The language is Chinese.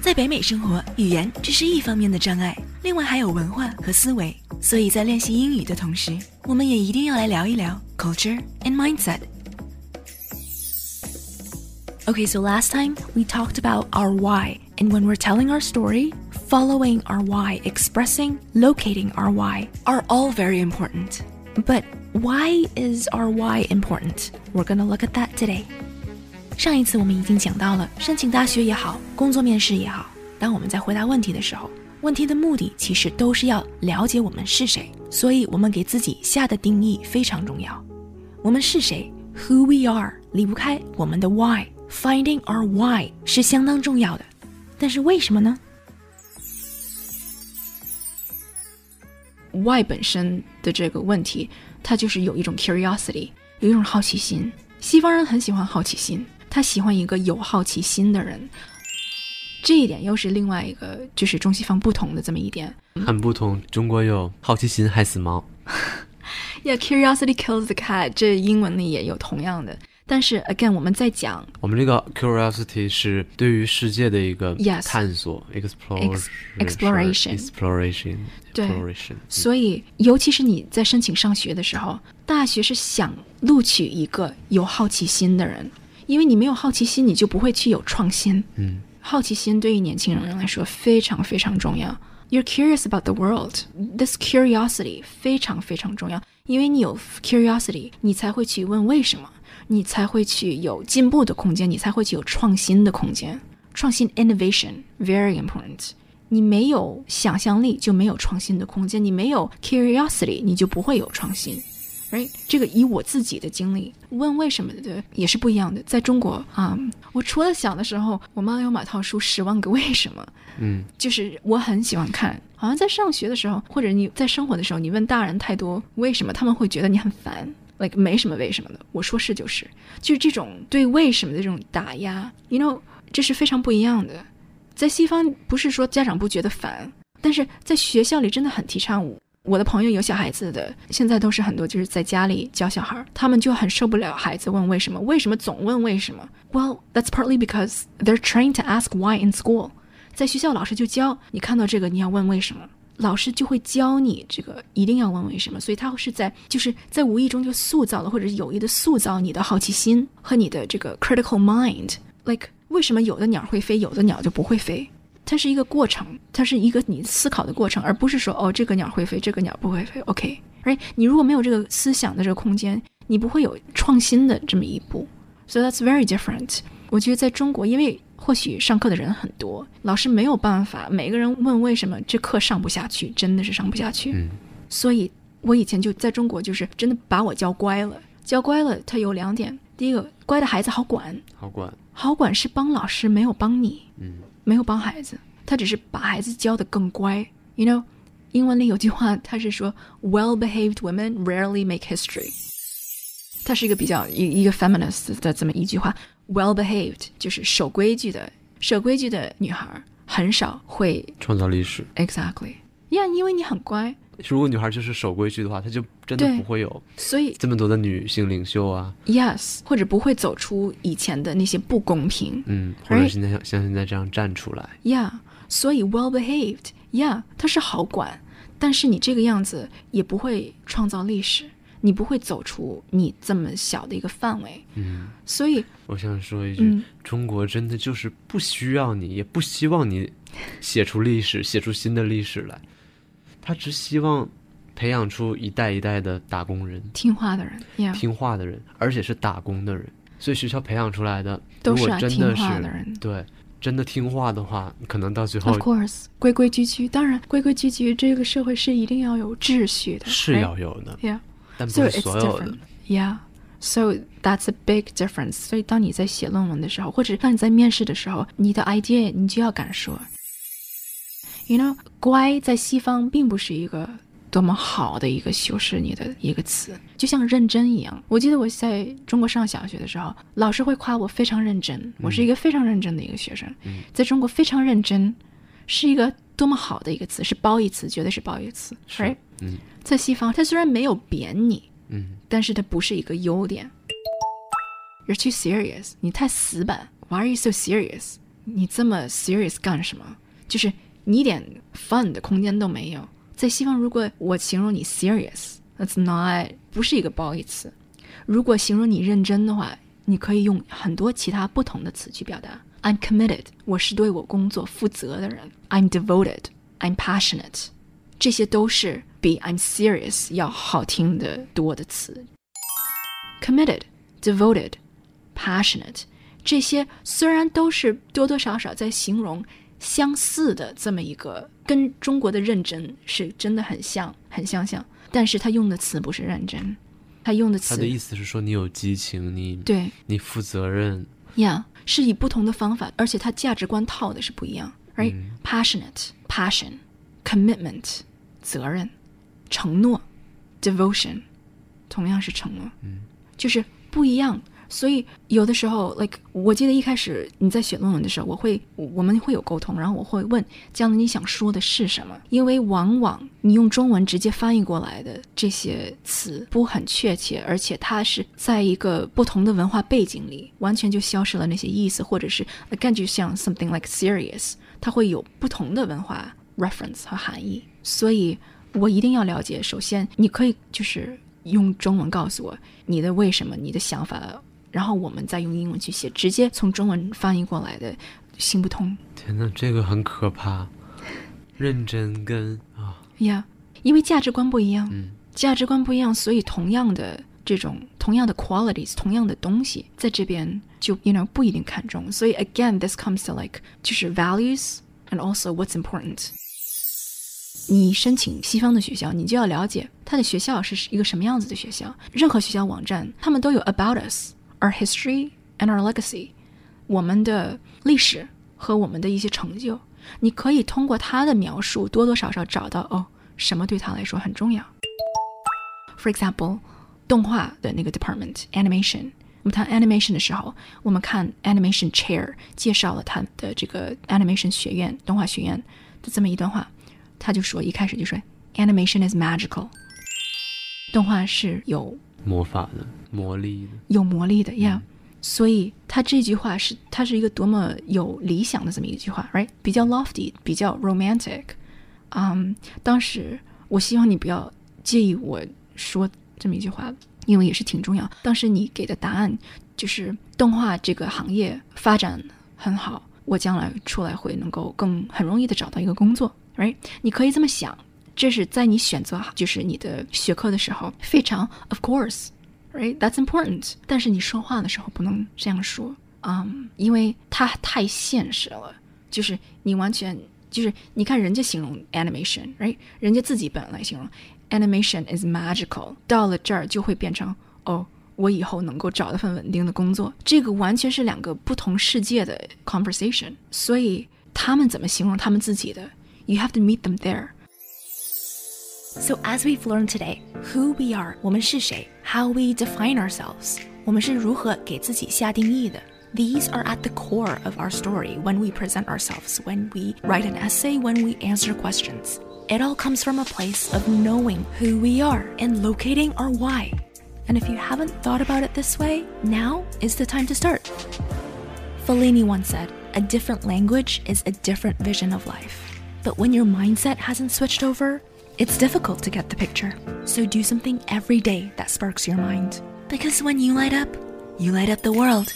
在北美生活，语言只是一方面的障碍，另外还有文化和思维。所以在练习英语的同时，我们也一定要来聊一聊 culture and mindset。Okay, so last time we talked about our why, and when we're telling our story, following our why, expressing, locating our why are all very important. But why is our why important? We're gonna look at that today. 上一次我们已经讲到了，申请大学也好，工作面试也好，当我们在回答问题的时候，问题的目的其实都是要了解我们是谁，所以我们给自己下的定义非常重要。我们是谁，Who we are，离不开我们的 Why，Finding our Why 是相当重要的。但是为什么呢？Why 本身的这个问题，它就是有一种 curiosity，有一种好奇心。西方人很喜欢好奇心。他喜欢一个有好奇心的人，这一点又是另外一个就是中西方不同的这么一点，很不同。中国有好奇心害死猫，Yeah, curiosity kills the cat。这英文里也有同样的。但是 again，我们在讲我们这个 curiosity 是对于世界的一个探索，exploration，exploration，exploration。对，所以尤其是你在申请上学的时候，大学是想录取一个有好奇心的人。因为你没有好奇心，你就不会去有创新。嗯，好奇心对于年轻人来说非常非常重要。You're curious about the world. This curiosity 非常非常重要。因为你有 curiosity，你才会去问为什么，你才会去有进步的空间，你才会去有创新的空间。创新 innovation very important。你没有想象力就没有创新的空间，你没有 curiosity 你就不会有创新。哎，这个以我自己的经历问为什么的也是不一样的。在中国啊，我除了小的时候，我妈有买套书《十万个为什么》，嗯，就是我很喜欢看。好像在上学的时候，或者你在生活的时候，你问大人太多为什么，他们会觉得你很烦，like 没什么为什么的。我说是就是，就是这种对为什么的这种打压，you know，这是非常不一样的。在西方，不是说家长不觉得烦，但是在学校里真的很提倡我的朋友有小孩子的，现在都是很多就是在家里教小孩，他们就很受不了孩子问为什么，为什么总问为什么？Well, that's partly because they're trained to ask why in school。在学校老师就教你看到这个你要问为什么，老师就会教你这个一定要问为什么，所以他是在就是在无意中就塑造了，或者是有意的塑造你的好奇心和你的这个 critical mind。Like 为什么有的鸟会飞，有的鸟就不会飞？它是一个过程，它是一个你思考的过程，而不是说哦，这个鸟会飞，这个鸟不会飞。OK，而你如果没有这个思想的这个空间，你不会有创新的这么一步。So that's very different。我觉得在中国，因为或许上课的人很多，老师没有办法每个人问为什么，这课上不下去，真的是上不下去。嗯。所以我以前就在中国，就是真的把我教乖了。教乖了，它有两点：第一个，乖的孩子好管。好管。好管是帮老师，没有帮你。嗯。没有帮孩子，他只是把孩子教得更乖。You know，英文里有句话，他是说 “Well-behaved women rarely make history”。它是一个比较一一个 feminist 的这么一句话。Well-behaved 就是守规矩的，守规矩的女孩很少会创造历史。Exactly，呀，因为你很乖。如果女孩就是守规矩的话，她就真的不会有所以这么多的女性领袖啊。Yes，或者不会走出以前的那些不公平。嗯，或者现在像像现在这样站出来。Yeah，所以 well-behaved，Yeah，它是好管，但是你这个样子也不会创造历史，你不会走出你这么小的一个范围。嗯，所以我想说一句，中国真的就是不需要你，也不希望你写出历史，写出新的历史来。他只希望培养出一代一代的打工人，听话的人，听话的人，而且是打工的人。所以学校培养出来的都是听话的人。对，真的听话的话，可能到最后，of course，规规矩矩。当然，规规矩矩，这个社会是一定要有秩序的，是要有的。Yeah，但不是所有的。Yeah，so that's a big difference。所以当你在写论文的时候，或者当你在面试的时候，你的 idea 你就要敢说。You know，乖在西方并不是一个多么好的一个修饰你的一个词，就像认真一样。我记得我在中国上小学的时候，老师会夸我非常认真，我是一个非常认真的一个学生。在中国，非常认真是一个多么好的一个词，是褒义词，绝对是褒义词。是，嗯，在西方，它虽然没有贬你，嗯，但是它不是一个优点。You're too serious，你太死板。Why are you so serious？你这么 serious 干什么？就是你一点 fun 的空间都没有。在西方，如果我形容你 serious，that's not 不是一个褒义词。如果形容你认真的话，你可以用很多其他不同的词去表达。I'm committed，我是对我工作负责的人。I'm devoted，I'm passionate，这些都是比 I'm serious 要好听的多的词。Committed, devoted, passionate，这些虽然都是多多少少在形容相似的这么一个，跟中国的认真是真的很像，很相像。但是他用的词不是认真，他用的词。他的意思是说你有激情，你对，你负责任。Yeah，是以不同的方法，而且他价值观套的是不一样。Right，passionate，passion，commitment，责任，承诺，devotion，同样是承诺。嗯。就是不一样，所以有的时候，like 我记得一开始你在写论文的时候，我会我们会有沟通，然后我会问这样的你想说的是什么？因为往往你用中文直接翻译过来的这些词不很确切，而且它是在一个不同的文化背景里，完全就消失了那些意思，或者是感觉像 something like serious，它会有不同的文化 reference 和含义，所以我一定要了解。首先，你可以就是。用中文告诉我你的为什么，你的想法，然后我们再用英文去写，直接从中文翻译过来的行不通。天哪，这个很可怕。认真跟啊，呀，因为价值观不一样，嗯，价值观不一样，所以同样的这种同样的 qualities，同样的东西，在这边就 you know 不一定看重。所以 again，this comes to like 就是 values and also what's important。你申请西方的学校，你就要了解他的学校是一个什么样子的学校。任何学校网站，他们都有 about us, our history and our legacy，我们的历史和我们的一些成就。你可以通过他的描述，多多少少找到哦，什么对他来说很重要。For example，动画的那个 department animation，我们谈 animation 的时候，我们看 animation chair 介绍了他的这个 animation 学院、动画学院的这么一段话。他就说，一开始就说，animation is magical，动画是有魔法的、魔力的、有魔力的呀。所以他这句话是，他是一个多么有理想的这么一句话，right？比较 lofty，比较 romantic。嗯，当时我希望你不要介意我说这么一句话，因为也是挺重要。当时你给的答案就是动画这个行业发展很好，我将来出来会能够更很容易的找到一个工作。Right，你可以这么想，这是在你选择就是你的学科的时候非常 of course，right，that's important。但是你说话的时候不能这样说，嗯，因为它太现实了。就是你完全就是你看人家形容 animation，right，人家自己本来形容 animation is magical，到了这儿就会变成哦，我以后能够找到份稳定的工作。这个完全是两个不同世界的 conversation。所以他们怎么形容他们自己的？You have to meet them there. So as we've learned today, who we are, 我们是谁, how we define ourselves, 我们是如何给自己下定义的. These are at the core of our story when we present ourselves, when we write an essay, when we answer questions. It all comes from a place of knowing who we are and locating our why. And if you haven't thought about it this way, now is the time to start. Fellini once said, A different language is a different vision of life. But when your mindset hasn't switched over, it's difficult to get the picture. So do something every day that sparks your mind. Because when you light up, you light up the world.